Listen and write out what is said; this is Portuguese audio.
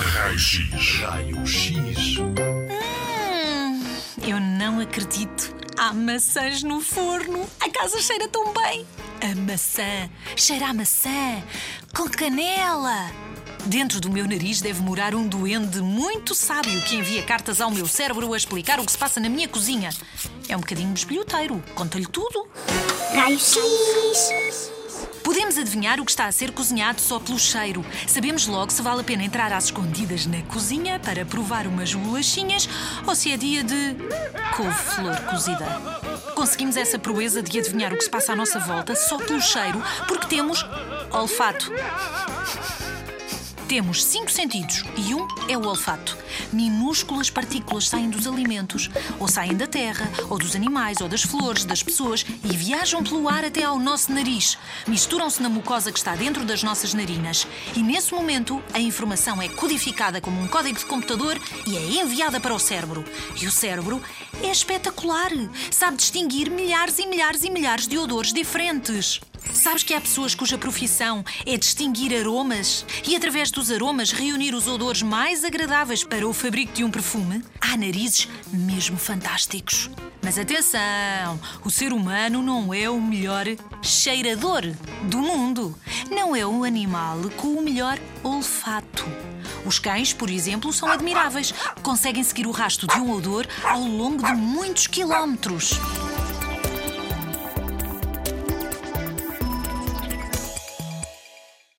Raio-X. Raio-X. Hum, eu não acredito. Há maçãs no forno. A casa cheira tão bem. A maçã. Cheira a maçã. Com canela. Dentro do meu nariz deve morar um duende muito sábio que envia cartas ao meu cérebro a explicar o que se passa na minha cozinha. É um bocadinho bisbilhoteiro. Conta-lhe tudo. Raio-X. Adivinhar o que está a ser cozinhado só pelo cheiro. Sabemos logo se vale a pena entrar às escondidas na cozinha para provar umas bolachinhas ou se é dia de couve-flor cozida. Conseguimos essa proeza de adivinhar o que se passa à nossa volta só pelo cheiro, porque temos olfato. Temos cinco sentidos e um é o olfato. Minúsculas partículas saem dos alimentos, ou saem da terra, ou dos animais, ou das flores, das pessoas e viajam pelo ar até ao nosso nariz. Misturam-se na mucosa que está dentro das nossas narinas. E nesse momento, a informação é codificada como um código de computador e é enviada para o cérebro. E o cérebro é espetacular. Sabe distinguir milhares e milhares e milhares de odores diferentes. Sabes que há pessoas cuja profissão é distinguir aromas e, através dos aromas, reunir os odores mais agradáveis para o fabrico de um perfume? Há narizes mesmo fantásticos. Mas atenção, o ser humano não é o melhor cheirador do mundo. Não é o animal com o melhor olfato. Os cães, por exemplo, são admiráveis. Conseguem seguir o rastro de um odor ao longo de muitos quilómetros.